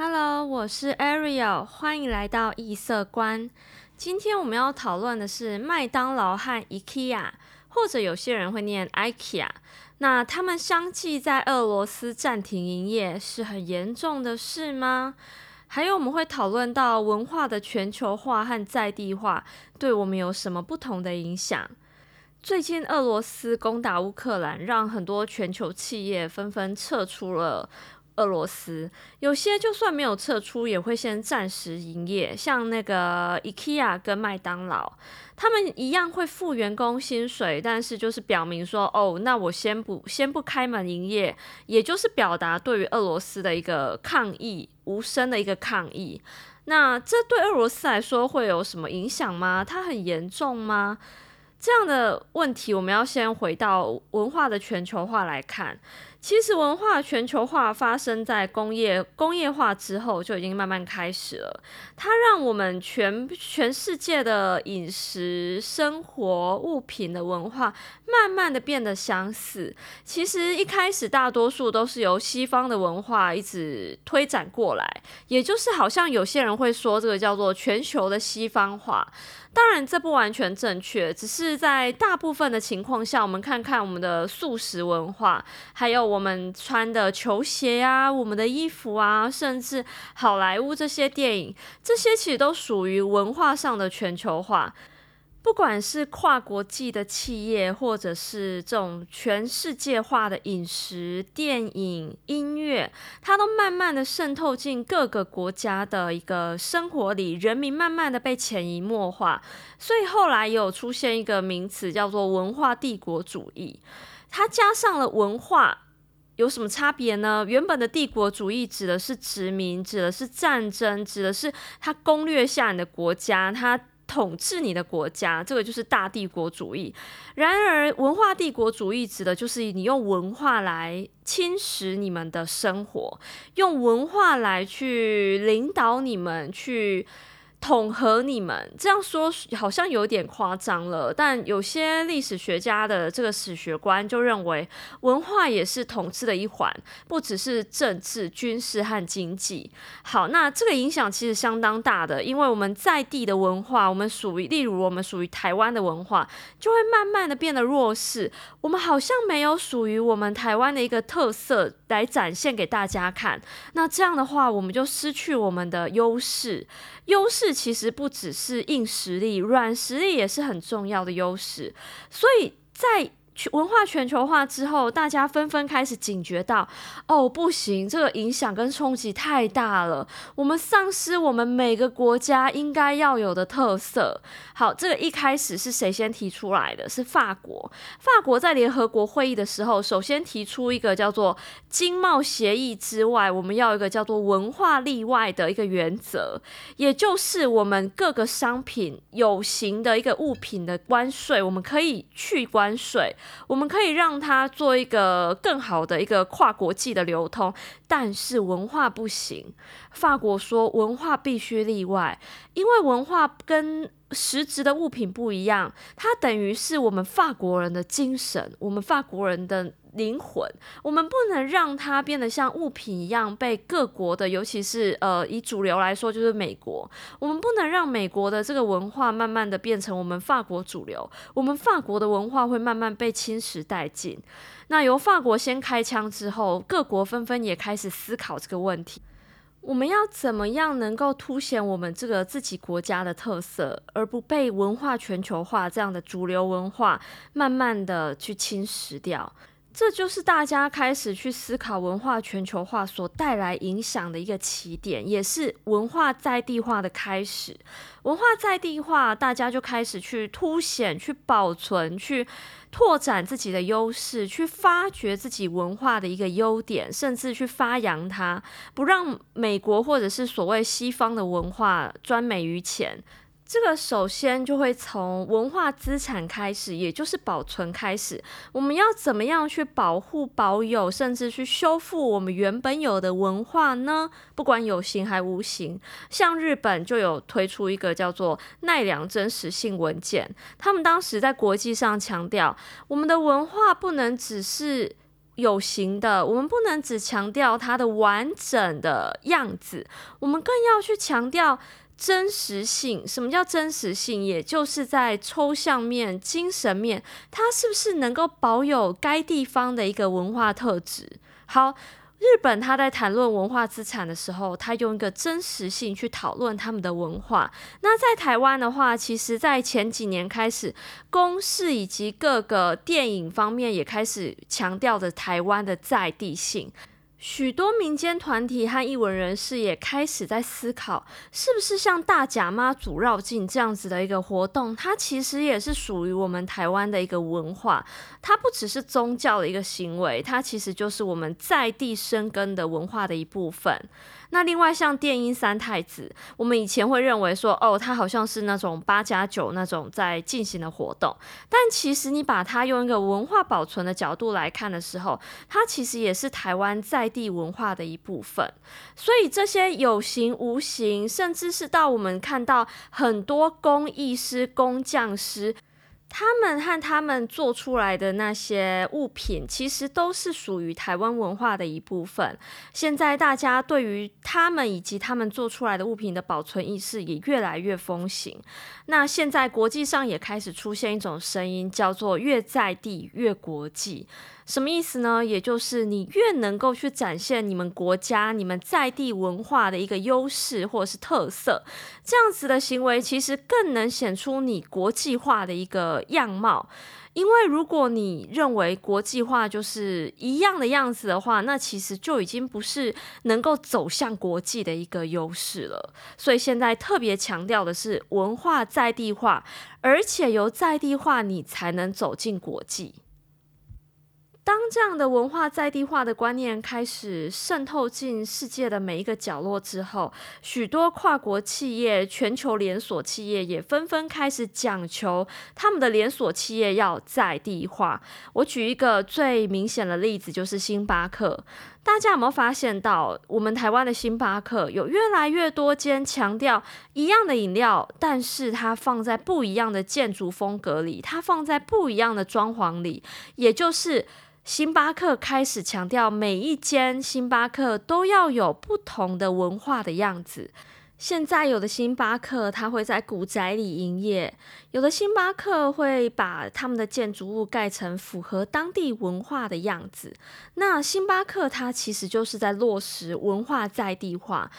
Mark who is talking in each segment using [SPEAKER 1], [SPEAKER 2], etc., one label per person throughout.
[SPEAKER 1] Hello，我是 Ariel，欢迎来到异色观。今天我们要讨论的是麦当劳和 IKEA，或者有些人会念 IKEA。那他们相继在俄罗斯暂停营业，是很严重的事吗？还有我们会讨论到文化的全球化和在地化对我们有什么不同的影响？最近俄罗斯攻打乌克兰，让很多全球企业纷纷撤出了。俄罗斯有些就算没有撤出，也会先暂时营业，像那个 IKEA 跟麦当劳，他们一样会付员工薪水，但是就是表明说，哦，那我先不先不开门营业，也就是表达对于俄罗斯的一个抗议，无声的一个抗议。那这对俄罗斯来说会有什么影响吗？它很严重吗？这样的问题，我们要先回到文化的全球化来看。其实文化全球化发生在工业工业化之后就已经慢慢开始了。它让我们全全世界的饮食、生活、物品的文化慢慢的变得相似。其实一开始大多数都是由西方的文化一直推展过来，也就是好像有些人会说这个叫做全球的西方化。当然这不完全正确，只是在大部分的情况下，我们看看我们的素食文化，还有。我我们穿的球鞋呀，我们的衣服啊，甚至好莱坞这些电影，这些其实都属于文化上的全球化。不管是跨国际的企业，或者是这种全世界化的饮食、电影、音乐，它都慢慢的渗透进各个国家的一个生活里，人民慢慢的被潜移默化。所以后来有出现一个名词，叫做文化帝国主义，它加上了文化。有什么差别呢？原本的帝国主义指的是殖民，指的是战争，指的是他攻略下你的国家，他统治你的国家，这个就是大帝国主义。然而，文化帝国主义指的就是你用文化来侵蚀你们的生活，用文化来去领导你们去。统合你们这样说好像有点夸张了，但有些历史学家的这个史学观就认为，文化也是统治的一环，不只是政治、军事和经济。好，那这个影响其实相当大的，因为我们在地的文化，我们属于，例如我们属于台湾的文化，就会慢慢的变得弱势。我们好像没有属于我们台湾的一个特色来展现给大家看。那这样的话，我们就失去我们的优势，优势。其实不只是硬实力，软实力也是很重要的优势。所以在文化全球化之后，大家纷纷开始警觉到：哦，不行，这个影响跟冲击太大了，我们丧失我们每个国家应该要有的特色。好，这个一开始是谁先提出来的？是法国。法国在联合国会议的时候，首先提出一个叫做经贸协议之外，我们要一个叫做文化例外的一个原则，也就是我们各个商品有形的一个物品的关税，我们可以去关税。我们可以让它做一个更好的一个跨国际的流通，但是文化不行。法国说文化必须例外，因为文化跟实质的物品不一样，它等于是我们法国人的精神，我们法国人的。灵魂，我们不能让它变得像物品一样被各国的，尤其是呃以主流来说就是美国，我们不能让美国的这个文化慢慢的变成我们法国主流，我们法国的文化会慢慢被侵蚀殆尽。那由法国先开枪之后，各国纷纷也开始思考这个问题：我们要怎么样能够凸显我们这个自己国家的特色，而不被文化全球化这样的主流文化慢慢的去侵蚀掉？这就是大家开始去思考文化全球化所带来影响的一个起点，也是文化在地化的开始。文化在地化，大家就开始去凸显、去保存、去拓展自己的优势，去发掘自己文化的一个优点，甚至去发扬它，不让美国或者是所谓西方的文化专美于前。这个首先就会从文化资产开始，也就是保存开始。我们要怎么样去保护、保有，甚至去修复我们原本有的文化呢？不管有形还无形，像日本就有推出一个叫做奈良真实性文件，他们当时在国际上强调，我们的文化不能只是。有形的，我们不能只强调它的完整的样子，我们更要去强调真实性。什么叫真实性？也就是在抽象面、精神面，它是不是能够保有该地方的一个文化特质？好。日本他在谈论文化资产的时候，他用一个真实性去讨论他们的文化。那在台湾的话，其实，在前几年开始，公视以及各个电影方面也开始强调着台湾的在地性。许多民间团体和艺文人士也开始在思考，是不是像大甲妈祖绕境这样子的一个活动，它其实也是属于我们台湾的一个文化。它不只是宗教的一个行为，它其实就是我们在地生根的文化的一部分。那另外像电音三太子，我们以前会认为说，哦，它好像是那种八加九那种在进行的活动，但其实你把它用一个文化保存的角度来看的时候，它其实也是台湾在地文化的一部分。所以这些有形无形，甚至是到我们看到很多工艺师、工匠师。他们和他们做出来的那些物品，其实都是属于台湾文化的一部分。现在大家对于他们以及他们做出来的物品的保存意识也越来越风行。那现在国际上也开始出现一种声音，叫做“越在地越国际”。什么意思呢？也就是你越能够去展现你们国家、你们在地文化的一个优势或者是特色，这样子的行为其实更能显出你国际化的一个样貌。因为如果你认为国际化就是一样的样子的话，那其实就已经不是能够走向国际的一个优势了。所以现在特别强调的是文化在地化，而且由在地化你才能走进国际。当这样的文化在地化的观念开始渗透进世界的每一个角落之后，许多跨国企业、全球连锁企业也纷纷开始讲求他们的连锁企业要在地化。我举一个最明显的例子，就是星巴克。大家有没有发现到，我们台湾的星巴克有越来越多间强调一样的饮料，但是它放在不一样的建筑风格里，它放在不一样的装潢里，也就是。星巴克开始强调，每一间星巴克都要有不同的文化的样子。现在有的星巴克它会在古宅里营业，有的星巴克会把他们的建筑物盖成符合当地文化的样子。那星巴克它其实就是在落实文化在地化。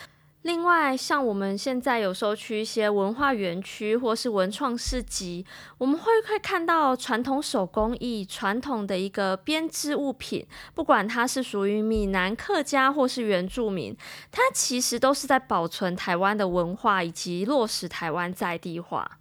[SPEAKER 1] 另外，像我们现在有时候去一些文化园区或是文创市集，我们会会看到传统手工艺、传统的一个编织物品，不管它是属于闽南客家或是原住民，它其实都是在保存台湾的文化以及落实台湾在地化。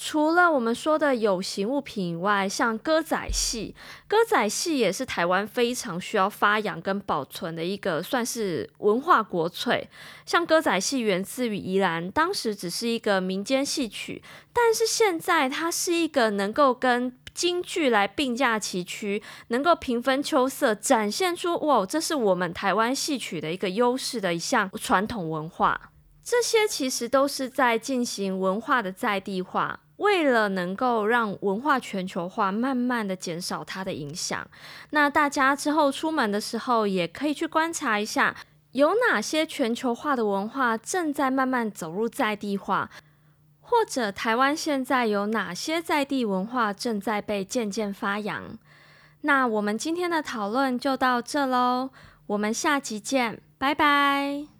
[SPEAKER 1] 除了我们说的有形物品以外，像歌仔戏，歌仔戏也是台湾非常需要发扬跟保存的一个算是文化国粹。像歌仔戏源自于宜兰，当时只是一个民间戏曲，但是现在它是一个能够跟京剧来并驾齐驱，能够平分秋色，展现出哇，这是我们台湾戏曲的一个优势的一项传统文化。这些其实都是在进行文化的在地化。为了能够让文化全球化慢慢的减少它的影响，那大家之后出门的时候也可以去观察一下，有哪些全球化的文化正在慢慢走入在地化，或者台湾现在有哪些在地文化正在被渐渐发扬。那我们今天的讨论就到这喽，我们下集见，拜拜。